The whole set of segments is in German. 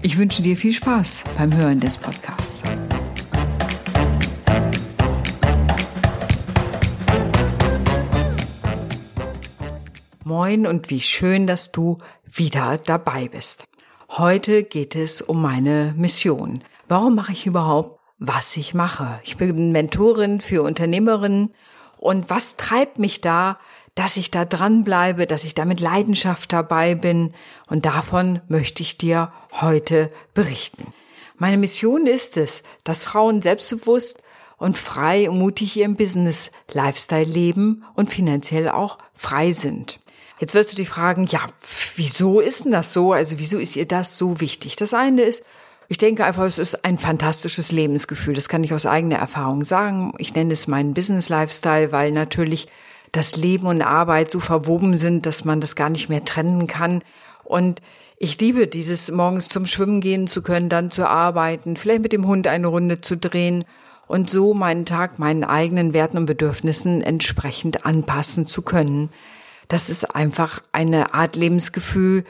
Ich wünsche dir viel Spaß beim Hören des Podcasts. Moin und wie schön, dass du wieder dabei bist. Heute geht es um meine Mission. Warum mache ich überhaupt, was ich mache? Ich bin Mentorin für Unternehmerinnen und was treibt mich da, dass ich da dranbleibe, dass ich da mit Leidenschaft dabei bin? Und davon möchte ich dir heute berichten. Meine Mission ist es, dass Frauen selbstbewusst und frei und mutig ihren Business Lifestyle leben und finanziell auch frei sind. Jetzt wirst du dich fragen, ja, wieso ist denn das so? Also wieso ist ihr das so wichtig? Das eine ist, ich denke einfach, es ist ein fantastisches Lebensgefühl. Das kann ich aus eigener Erfahrung sagen. Ich nenne es meinen Business Lifestyle, weil natürlich das Leben und Arbeit so verwoben sind, dass man das gar nicht mehr trennen kann. Und ich liebe dieses morgens zum Schwimmen gehen zu können, dann zu arbeiten, vielleicht mit dem Hund eine Runde zu drehen und so meinen Tag meinen eigenen Werten und Bedürfnissen entsprechend anpassen zu können. Das ist einfach eine Art Lebensgefühl,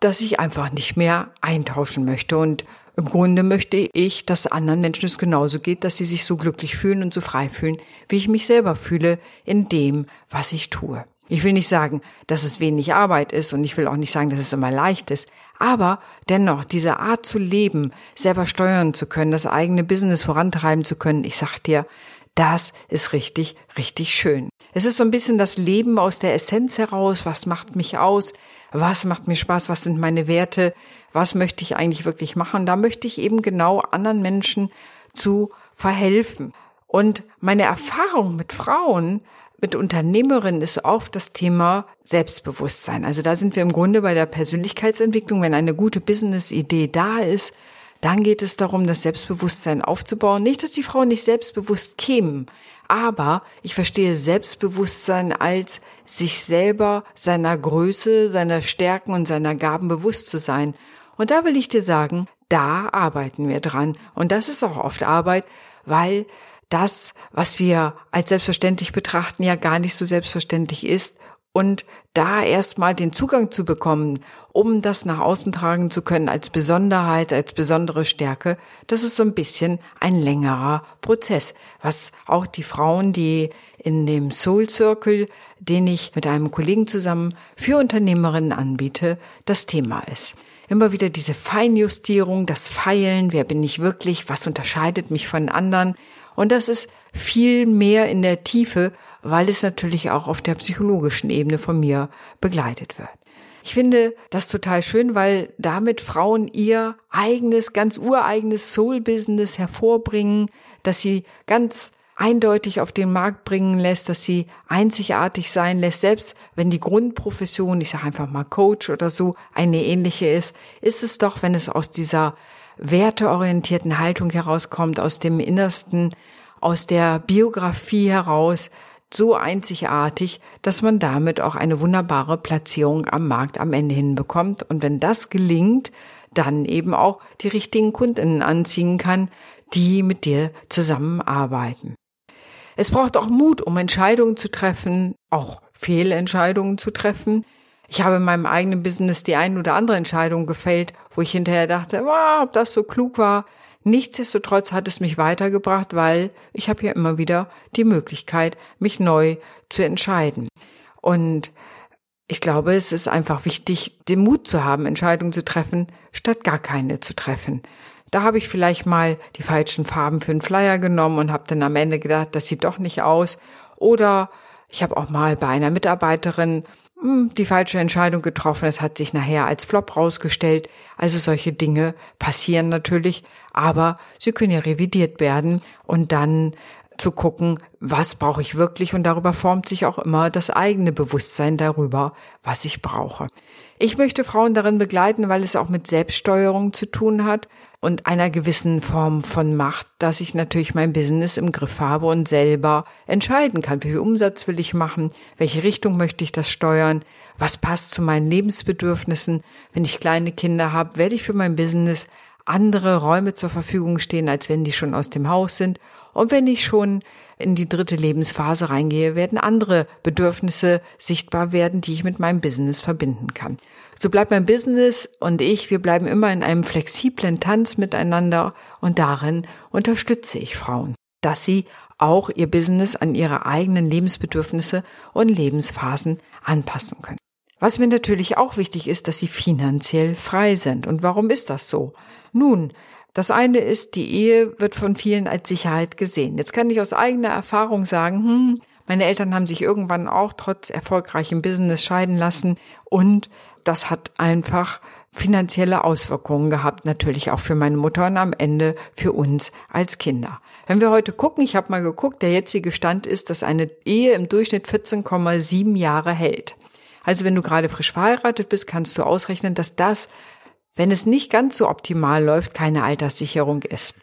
das ich einfach nicht mehr eintauschen möchte. Und im Grunde möchte ich, dass anderen Menschen es genauso geht, dass sie sich so glücklich fühlen und so frei fühlen, wie ich mich selber fühle in dem, was ich tue. Ich will nicht sagen, dass es wenig Arbeit ist und ich will auch nicht sagen, dass es immer leicht ist. Aber dennoch, diese Art zu leben, selber steuern zu können, das eigene Business vorantreiben zu können, ich sag dir, das ist richtig, richtig schön. Es ist so ein bisschen das Leben aus der Essenz heraus. Was macht mich aus? Was macht mir Spaß? Was sind meine Werte? Was möchte ich eigentlich wirklich machen? Da möchte ich eben genau anderen Menschen zu verhelfen. Und meine Erfahrung mit Frauen, mit Unternehmerinnen ist oft das Thema Selbstbewusstsein. Also da sind wir im Grunde bei der Persönlichkeitsentwicklung. Wenn eine gute Business-Idee da ist, dann geht es darum, das Selbstbewusstsein aufzubauen. Nicht, dass die Frauen nicht selbstbewusst kämen, aber ich verstehe Selbstbewusstsein als sich selber seiner Größe, seiner Stärken und seiner Gaben bewusst zu sein. Und da will ich dir sagen, da arbeiten wir dran. Und das ist auch oft Arbeit, weil das, was wir als selbstverständlich betrachten, ja gar nicht so selbstverständlich ist und da erstmal den Zugang zu bekommen, um das nach außen tragen zu können als Besonderheit, als besondere Stärke, das ist so ein bisschen ein längerer Prozess, was auch die Frauen, die in dem Soul Circle, den ich mit einem Kollegen zusammen für Unternehmerinnen anbiete, das Thema ist. Immer wieder diese Feinjustierung, das Feilen, wer bin ich wirklich, was unterscheidet mich von anderen. Und das ist viel mehr in der Tiefe, weil es natürlich auch auf der psychologischen Ebene von mir begleitet wird. Ich finde das total schön, weil damit Frauen ihr eigenes, ganz ureigenes Soul-Business hervorbringen, dass sie ganz eindeutig auf den Markt bringen lässt, dass sie einzigartig sein lässt, selbst wenn die Grundprofession, ich sage einfach mal Coach oder so, eine ähnliche ist, ist es doch, wenn es aus dieser werteorientierten Haltung herauskommt, aus dem Innersten, aus der Biografie heraus, so einzigartig, dass man damit auch eine wunderbare Platzierung am Markt am Ende hinbekommt. Und wenn das gelingt, dann eben auch die richtigen Kundinnen anziehen kann, die mit dir zusammenarbeiten. Es braucht auch Mut, um Entscheidungen zu treffen, auch Fehlentscheidungen zu treffen. Ich habe in meinem eigenen Business die ein oder andere Entscheidung gefällt, wo ich hinterher dachte, wow, ob das so klug war. Nichtsdestotrotz hat es mich weitergebracht, weil ich habe ja immer wieder die Möglichkeit, mich neu zu entscheiden. Und ich glaube, es ist einfach wichtig, den Mut zu haben, Entscheidungen zu treffen, statt gar keine zu treffen. Da habe ich vielleicht mal die falschen Farben für einen Flyer genommen und habe dann am Ende gedacht, das sieht doch nicht aus. Oder ich habe auch mal bei einer Mitarbeiterin die falsche Entscheidung getroffen. Es hat sich nachher als Flop rausgestellt. Also solche Dinge passieren natürlich, aber sie können ja revidiert werden und dann zu gucken, was brauche ich wirklich und darüber formt sich auch immer das eigene Bewusstsein darüber, was ich brauche. Ich möchte Frauen darin begleiten, weil es auch mit Selbststeuerung zu tun hat und einer gewissen Form von Macht, dass ich natürlich mein Business im Griff habe und selber entscheiden kann, wie viel Umsatz will ich machen, welche Richtung möchte ich das steuern, was passt zu meinen Lebensbedürfnissen. Wenn ich kleine Kinder habe, werde ich für mein Business andere Räume zur Verfügung stehen, als wenn die schon aus dem Haus sind. Und wenn ich schon in die dritte Lebensphase reingehe, werden andere Bedürfnisse sichtbar werden, die ich mit meinem Business verbinden kann. So bleibt mein Business und ich, wir bleiben immer in einem flexiblen Tanz miteinander und darin unterstütze ich Frauen, dass sie auch ihr Business an ihre eigenen Lebensbedürfnisse und Lebensphasen anpassen können. Was mir natürlich auch wichtig ist, dass sie finanziell frei sind. Und warum ist das so? Nun, das eine ist, die Ehe wird von vielen als Sicherheit gesehen. Jetzt kann ich aus eigener Erfahrung sagen, hm, meine Eltern haben sich irgendwann auch trotz erfolgreichem Business scheiden lassen und das hat einfach finanzielle Auswirkungen gehabt, natürlich auch für meine Mutter und am Ende für uns als Kinder. Wenn wir heute gucken, ich habe mal geguckt, der jetzige Stand ist, dass eine Ehe im Durchschnitt 14,7 Jahre hält. Also wenn du gerade frisch verheiratet bist, kannst du ausrechnen, dass das wenn es nicht ganz so optimal läuft, keine Alterssicherung ist.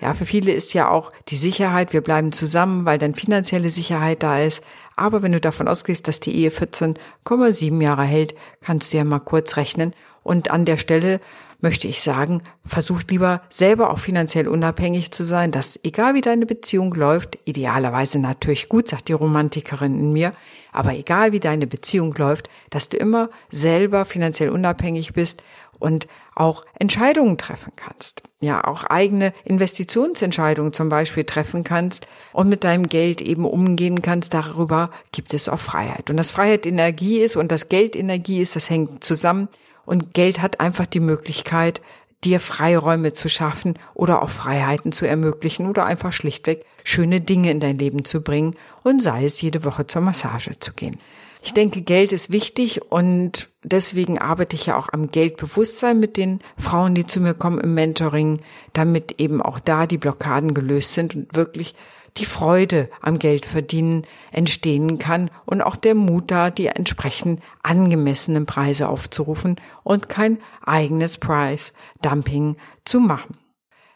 Ja, für viele ist ja auch die Sicherheit, wir bleiben zusammen, weil dann finanzielle Sicherheit da ist. Aber wenn du davon ausgehst, dass die Ehe 14,7 Jahre hält, kannst du ja mal kurz rechnen. Und an der Stelle möchte ich sagen, versuch lieber selber auch finanziell unabhängig zu sein, dass egal wie deine Beziehung läuft, idealerweise natürlich gut, sagt die Romantikerin in mir, aber egal wie deine Beziehung läuft, dass du immer selber finanziell unabhängig bist und auch Entscheidungen treffen kannst. Ja, auch eigene Investitionsentscheidungen zum Beispiel treffen kannst und mit deinem Geld eben umgehen kannst. Darüber gibt es auch Freiheit. Und dass Freiheit Energie ist und das Geld Energie ist, das hängt zusammen. Und Geld hat einfach die Möglichkeit, dir Freiräume zu schaffen oder auch Freiheiten zu ermöglichen oder einfach schlichtweg schöne Dinge in dein Leben zu bringen und sei es jede Woche zur Massage zu gehen. Ich denke, Geld ist wichtig und deswegen arbeite ich ja auch am Geldbewusstsein mit den Frauen, die zu mir kommen im Mentoring, damit eben auch da die Blockaden gelöst sind und wirklich die Freude am Geldverdienen entstehen kann und auch der Mut da, die entsprechend angemessenen Preise aufzurufen und kein eigenes Price-Dumping zu machen.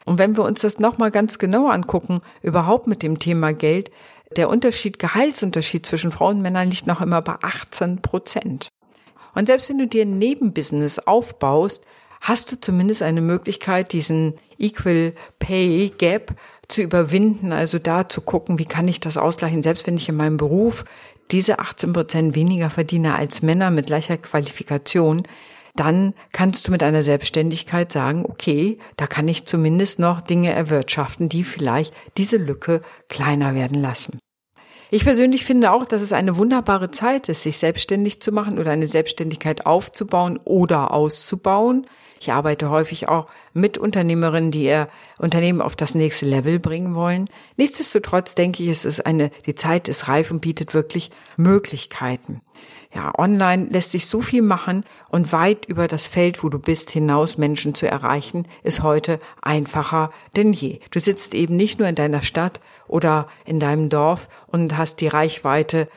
Und wenn wir uns das nochmal ganz genau angucken, überhaupt mit dem Thema Geld, der Unterschied, Gehaltsunterschied zwischen Frauen und Männern liegt noch immer bei 18 Prozent. Und selbst wenn du dir ein Nebenbusiness aufbaust, hast du zumindest eine Möglichkeit, diesen Equal Pay Gap zu überwinden, also da zu gucken, wie kann ich das ausgleichen, selbst wenn ich in meinem Beruf diese 18 Prozent weniger verdiene als Männer mit gleicher Qualifikation, dann kannst du mit einer Selbstständigkeit sagen, okay, da kann ich zumindest noch Dinge erwirtschaften, die vielleicht diese Lücke kleiner werden lassen. Ich persönlich finde auch, dass es eine wunderbare Zeit ist, sich selbstständig zu machen oder eine Selbstständigkeit aufzubauen oder auszubauen. Ich arbeite häufig auch mit Unternehmerinnen, die ihr Unternehmen auf das nächste Level bringen wollen. Nichtsdestotrotz denke ich, es ist eine, die Zeit ist reif und bietet wirklich Möglichkeiten. Ja, online lässt sich so viel machen und weit über das Feld, wo du bist, hinaus Menschen zu erreichen, ist heute einfacher denn je. Du sitzt eben nicht nur in deiner Stadt oder in deinem Dorf und hast die Reichweite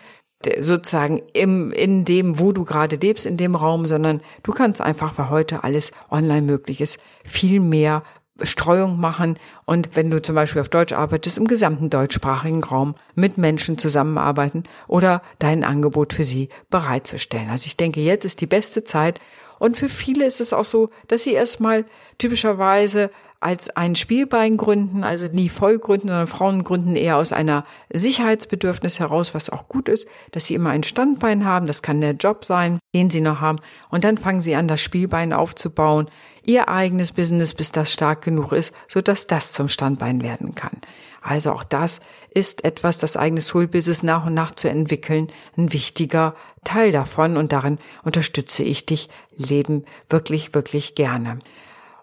sozusagen im, in dem, wo du gerade lebst, in dem Raum, sondern du kannst einfach, weil heute alles online möglich ist, viel mehr Streuung machen und wenn du zum Beispiel auf Deutsch arbeitest, im gesamten deutschsprachigen Raum mit Menschen zusammenarbeiten oder dein Angebot für sie bereitzustellen. Also ich denke, jetzt ist die beste Zeit und für viele ist es auch so, dass sie erstmal typischerweise als ein Spielbein gründen, also nie voll gründen, sondern Frauen gründen eher aus einer Sicherheitsbedürfnis heraus, was auch gut ist, dass sie immer ein Standbein haben, das kann der Job sein, den sie noch haben, und dann fangen sie an, das Spielbein aufzubauen, ihr eigenes Business, bis das stark genug ist, so dass das zum Standbein werden kann. Also auch das ist etwas, das eigene Soul-Business nach und nach zu entwickeln, ein wichtiger Teil davon und darin unterstütze ich dich Leben wirklich, wirklich gerne.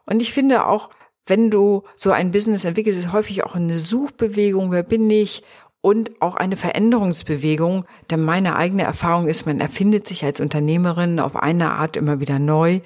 Und ich finde auch, wenn du so ein Business entwickelst, ist häufig auch eine Suchbewegung, wer bin ich? Und auch eine Veränderungsbewegung, denn meine eigene Erfahrung ist, man erfindet sich als Unternehmerin auf eine Art immer wieder neu.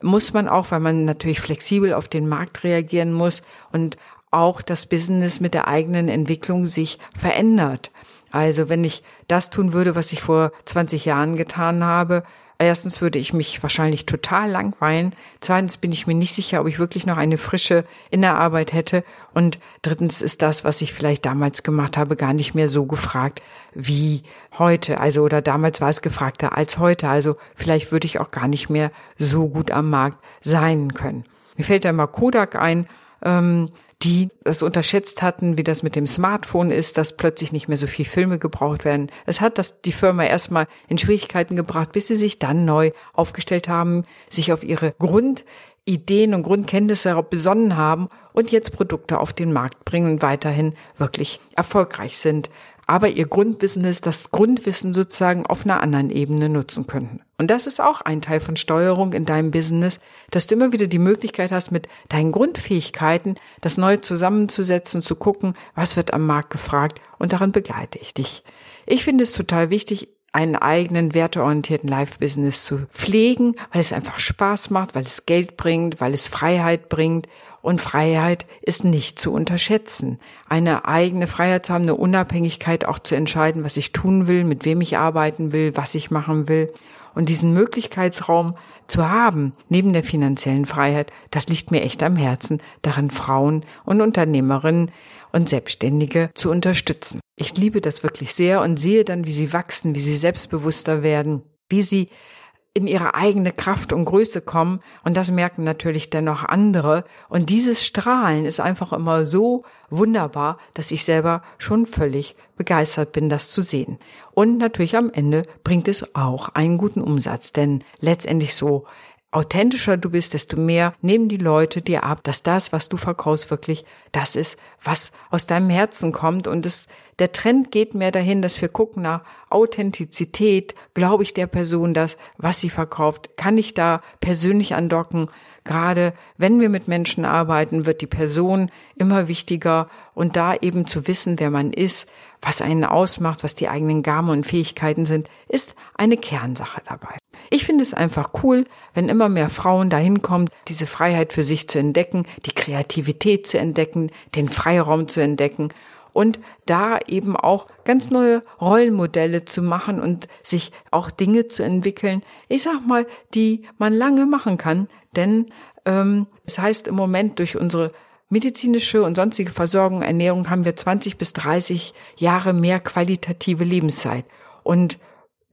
Muss man auch, weil man natürlich flexibel auf den Markt reagieren muss und auch das Business mit der eigenen Entwicklung sich verändert. Also wenn ich das tun würde, was ich vor 20 Jahren getan habe, Erstens würde ich mich wahrscheinlich total langweilen. Zweitens bin ich mir nicht sicher, ob ich wirklich noch eine frische Innerarbeit hätte. Und drittens ist das, was ich vielleicht damals gemacht habe, gar nicht mehr so gefragt wie heute. Also oder damals war es gefragter als heute. Also vielleicht würde ich auch gar nicht mehr so gut am Markt sein können. Mir fällt da mal Kodak ein. Ähm, die das unterschätzt hatten, wie das mit dem Smartphone ist, dass plötzlich nicht mehr so viel Filme gebraucht werden. Es hat das die Firma erstmal in Schwierigkeiten gebracht, bis sie sich dann neu aufgestellt haben, sich auf ihre Grundideen und Grundkenntnisse besonnen haben und jetzt Produkte auf den Markt bringen und weiterhin wirklich erfolgreich sind aber ihr Grundbusiness, das Grundwissen sozusagen auf einer anderen Ebene nutzen könnten. Und das ist auch ein Teil von Steuerung in deinem Business, dass du immer wieder die Möglichkeit hast, mit deinen Grundfähigkeiten das neu zusammenzusetzen, zu gucken, was wird am Markt gefragt und daran begleite ich dich. Ich finde es total wichtig, einen eigenen werteorientierten Life-Business zu pflegen, weil es einfach Spaß macht, weil es Geld bringt, weil es Freiheit bringt. Und Freiheit ist nicht zu unterschätzen. Eine eigene Freiheit zu haben, eine Unabhängigkeit auch zu entscheiden, was ich tun will, mit wem ich arbeiten will, was ich machen will. Und diesen Möglichkeitsraum zu haben, neben der finanziellen Freiheit, das liegt mir echt am Herzen, daran Frauen und Unternehmerinnen und Selbstständige zu unterstützen. Ich liebe das wirklich sehr und sehe dann, wie sie wachsen, wie sie selbstbewusster werden, wie sie in ihre eigene Kraft und Größe kommen. Und das merken natürlich dennoch andere. Und dieses Strahlen ist einfach immer so wunderbar, dass ich selber schon völlig begeistert bin, das zu sehen. Und natürlich am Ende bringt es auch einen guten Umsatz, denn letztendlich so authentischer du bist, desto mehr nehmen die Leute dir ab, dass das, was du verkaufst, wirklich das ist, was aus deinem Herzen kommt. Und es, der Trend geht mehr dahin, dass wir gucken nach Authentizität. Glaube ich der Person das, was sie verkauft? Kann ich da persönlich andocken? Gerade wenn wir mit Menschen arbeiten, wird die Person immer wichtiger und da eben zu wissen, wer man ist, was einen ausmacht, was die eigenen Gaben und Fähigkeiten sind, ist eine Kernsache dabei. Ich finde es einfach cool, wenn immer mehr Frauen dahin kommen, diese Freiheit für sich zu entdecken, die Kreativität zu entdecken, den Freiraum zu entdecken und da eben auch ganz neue Rollenmodelle zu machen und sich auch Dinge zu entwickeln, ich sag mal, die man lange machen kann, denn ähm, es heißt im Moment durch unsere medizinische und sonstige Versorgung, Ernährung haben wir 20 bis 30 Jahre mehr qualitative Lebenszeit. Und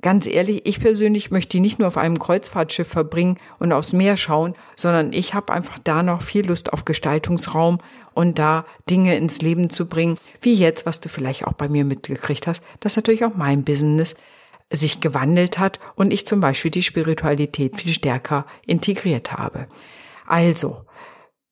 ganz ehrlich, ich persönlich möchte die nicht nur auf einem Kreuzfahrtschiff verbringen und aufs Meer schauen, sondern ich habe einfach da noch viel Lust auf Gestaltungsraum und da Dinge ins Leben zu bringen, wie jetzt, was du vielleicht auch bei mir mitgekriegt hast, dass natürlich auch mein Business sich gewandelt hat und ich zum Beispiel die Spiritualität viel stärker integriert habe. Also,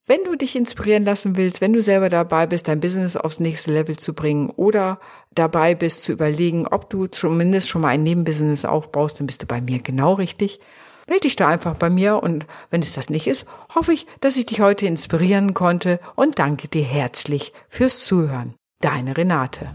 wenn du dich inspirieren lassen willst, wenn du selber dabei bist, dein Business aufs nächste Level zu bringen oder dabei bist zu überlegen, ob du zumindest schon mal ein Nebenbusiness aufbaust, dann bist du bei mir genau richtig. Melde dich da einfach bei mir und wenn es das nicht ist, hoffe ich, dass ich dich heute inspirieren konnte und danke dir herzlich fürs Zuhören. Deine Renate.